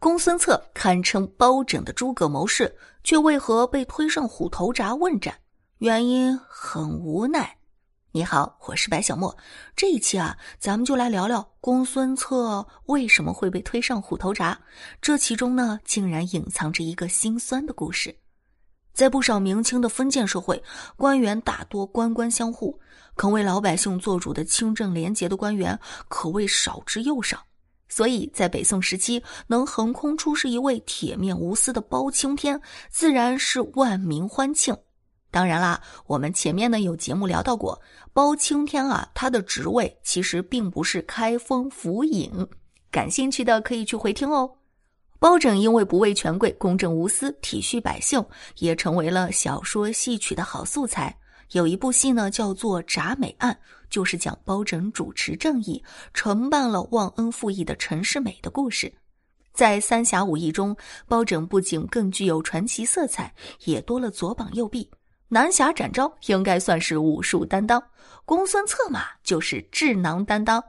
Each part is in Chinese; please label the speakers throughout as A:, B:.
A: 公孙策堪称包拯的诸葛谋士，却为何被推上虎头铡问斩？原因很无奈。你好，我是白小莫。这一期啊，咱们就来聊聊公孙策为什么会被推上虎头铡。这其中呢，竟然隐藏着一个心酸的故事。在不少明清的封建社会，官员大多官官相护，肯为老百姓做主的清正廉洁的官员可谓少之又少。所以在北宋时期，能横空出世一位铁面无私的包青天，自然是万民欢庆。当然啦，我们前面呢有节目聊到过，包青天啊，他的职位其实并不是开封府尹，感兴趣的可以去回听哦。包拯因为不畏权贵、公正无私、体恤百姓，也成为了小说戏曲的好素材。有一部戏呢，叫做《铡美案》，就是讲包拯主持正义，承办了忘恩负义的陈世美的故事。在《三侠五义》中，包拯不仅更具有传奇色彩，也多了左膀右臂。南侠展昭应该算是武术担当，公孙策嘛就是智囊担当。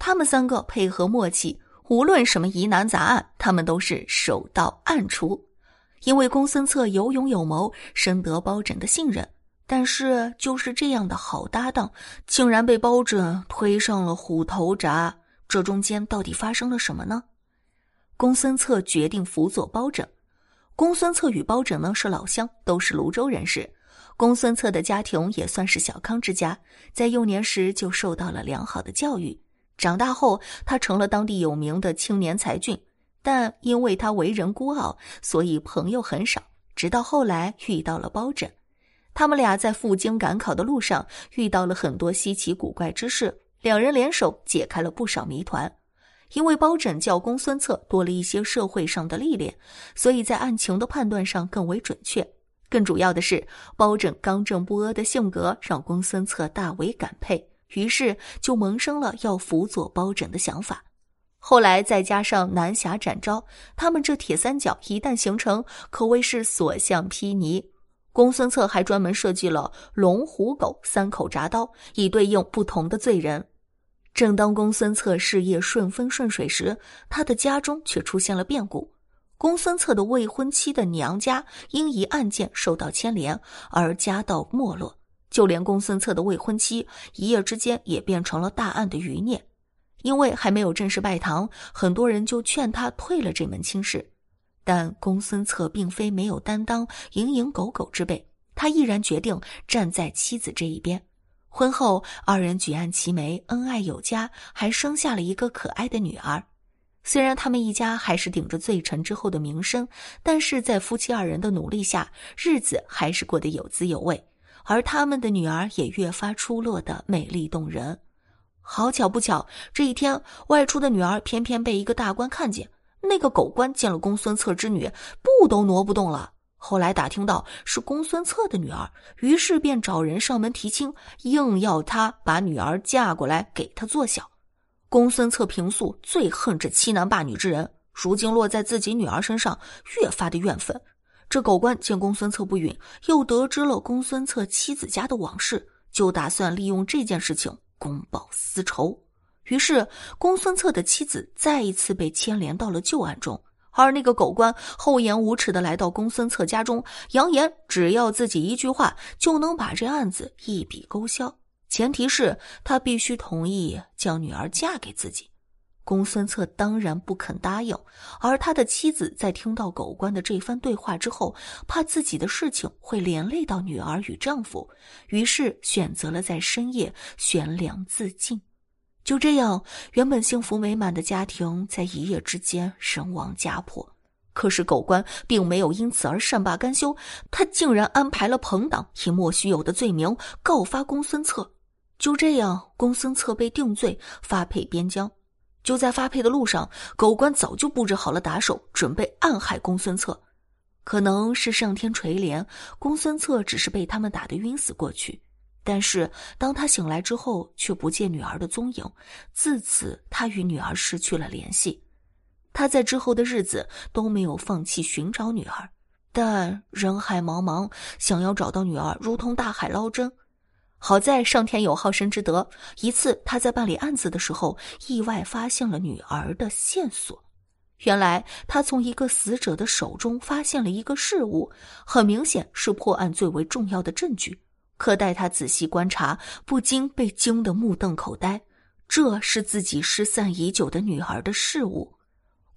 A: 他们三个配合默契，无论什么疑难杂案，他们都是手到案除。因为公孙策有勇有谋，深得包拯的信任。但是就是这样的好搭档，竟然被包拯推上了虎头铡。这中间到底发生了什么呢？公孙策决定辅佐包拯。公孙策与包拯呢是老乡，都是泸州人士。公孙策的家庭也算是小康之家，在幼年时就受到了良好的教育。长大后，他成了当地有名的青年才俊，但因为他为人孤傲，所以朋友很少。直到后来遇到了包拯，他们俩在赴京赶考的路上遇到了很多稀奇古怪之事，两人联手解开了不少谜团。因为包拯教公孙策多了一些社会上的历练，所以在案情的判断上更为准确。更主要的是，包拯刚正不阿的性格让公孙策大为感佩，于是就萌生了要辅佐包拯的想法。后来再加上南侠展昭，他们这铁三角一旦形成，可谓是所向披靡。公孙策还专门设计了龙、虎、狗三口铡刀，以对应不同的罪人。正当公孙策事业顺风顺水时，他的家中却出现了变故。公孙策的未婚妻的娘家因一案件受到牵连而家道没落，就连公孙策的未婚妻一夜之间也变成了大案的余孽。因为还没有正式拜堂，很多人就劝他退了这门亲事。但公孙策并非没有担当、蝇营狗苟之辈，他毅然决定站在妻子这一边。婚后，二人举案齐眉，恩爱有加，还生下了一个可爱的女儿。虽然他们一家还是顶着罪臣之后的名声，但是在夫妻二人的努力下，日子还是过得有滋有味。而他们的女儿也越发出落的美丽动人。好巧不巧，这一天外出的女儿偏偏被一个大官看见。那个狗官见了公孙策之女，步都挪不动了。后来打听到是公孙策的女儿，于是便找人上门提亲，硬要他把女儿嫁过来给他做小。公孙策平素最恨这欺男霸女之人，如今落在自己女儿身上，越发的怨愤。这狗官见公孙策不允，又得知了公孙策妻子家的往事，就打算利用这件事情公报私仇。于是，公孙策的妻子再一次被牵连到了旧案中，而那个狗官厚颜无耻的来到公孙策家中，扬言只要自己一句话，就能把这案子一笔勾销。前提是他必须同意将女儿嫁给自己，公孙策当然不肯答应。而他的妻子在听到狗官的这番对话之后，怕自己的事情会连累到女儿与丈夫，于是选择了在深夜悬梁自尽。就这样，原本幸福美满的家庭在一夜之间身亡家破。可是狗官并没有因此而善罢甘休，他竟然安排了朋党以莫须有的罪名告发公孙策。就这样，公孙策被定罪，发配边疆。就在发配的路上，狗官早就布置好了打手，准备暗害公孙策。可能是上天垂怜，公孙策只是被他们打得晕死过去。但是当他醒来之后，却不见女儿的踪影。自此，他与女儿失去了联系。他在之后的日子都没有放弃寻找女儿，但人海茫茫，想要找到女儿，如同大海捞针。好在上天有好生之德，一次他在办理案子的时候，意外发现了女儿的线索。原来他从一个死者的手中发现了一个事物，很明显是破案最为重要的证据。可待他仔细观察，不禁被惊得目瞪口呆。这是自己失散已久的女儿的事物，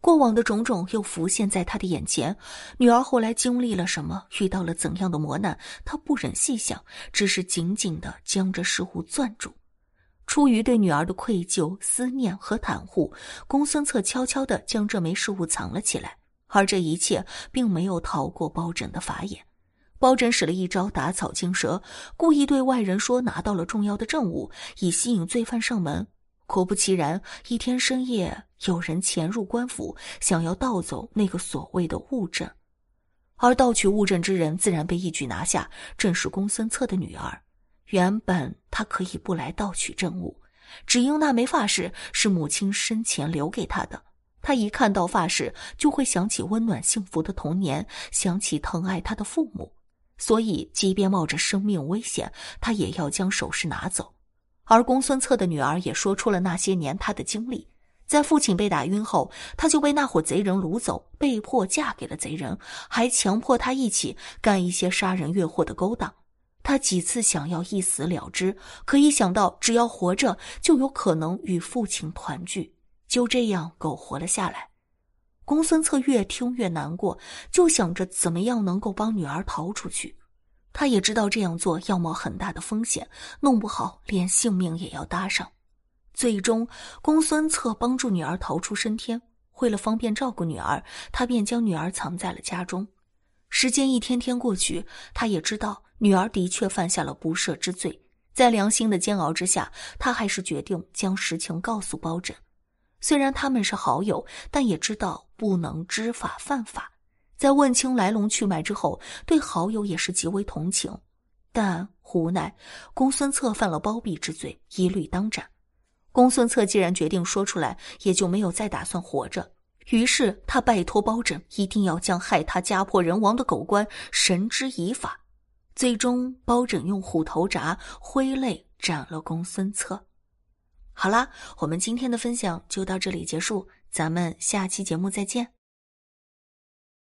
A: 过往的种种又浮现在他的眼前。女儿后来经历了什么，遇到了怎样的磨难，他不忍细想，只是紧紧的将这事物攥住。出于对女儿的愧疚、思念和袒护，公孙策悄悄的将这枚饰物藏了起来。而这一切并没有逃过包拯的法眼。包拯使了一招打草惊蛇，故意对外人说拿到了重要的证物，以吸引罪犯上门。果不其然，一天深夜，有人潜入官府，想要盗走那个所谓的物证，而盗取物证之人自然被一举拿下，正是公孙策的女儿。原本他可以不来盗取证物，只因那枚发饰是母亲生前留给他的。他一看到发饰，就会想起温暖幸福的童年，想起疼爱他的父母。所以，即便冒着生命危险，他也要将首饰拿走。而公孙策的女儿也说出了那些年他的经历：在父亲被打晕后，他就被那伙贼人掳走，被迫嫁给了贼人，还强迫他一起干一些杀人越货的勾当。他几次想要一死了之，可一想到只要活着就有可能与父亲团聚，就这样苟活了下来。公孙策越听越难过，就想着怎么样能够帮女儿逃出去。他也知道这样做要冒很大的风险，弄不好连性命也要搭上。最终，公孙策帮助女儿逃出升天。为了方便照顾女儿，他便将女儿藏在了家中。时间一天天过去，他也知道女儿的确犯下了不赦之罪。在良心的煎熬之下，他还是决定将实情告诉包拯。虽然他们是好友，但也知道不能知法犯法。在问清来龙去脉之后，对好友也是极为同情，但无奈公孙策犯了包庇之罪，一律当斩。公孙策既然决定说出来，也就没有再打算活着。于是他拜托包拯，一定要将害他家破人亡的狗官绳之以法。最终，包拯用虎头铡挥泪斩了公孙策。好啦，我们今天的分享就到这里结束，咱们下期节目再见。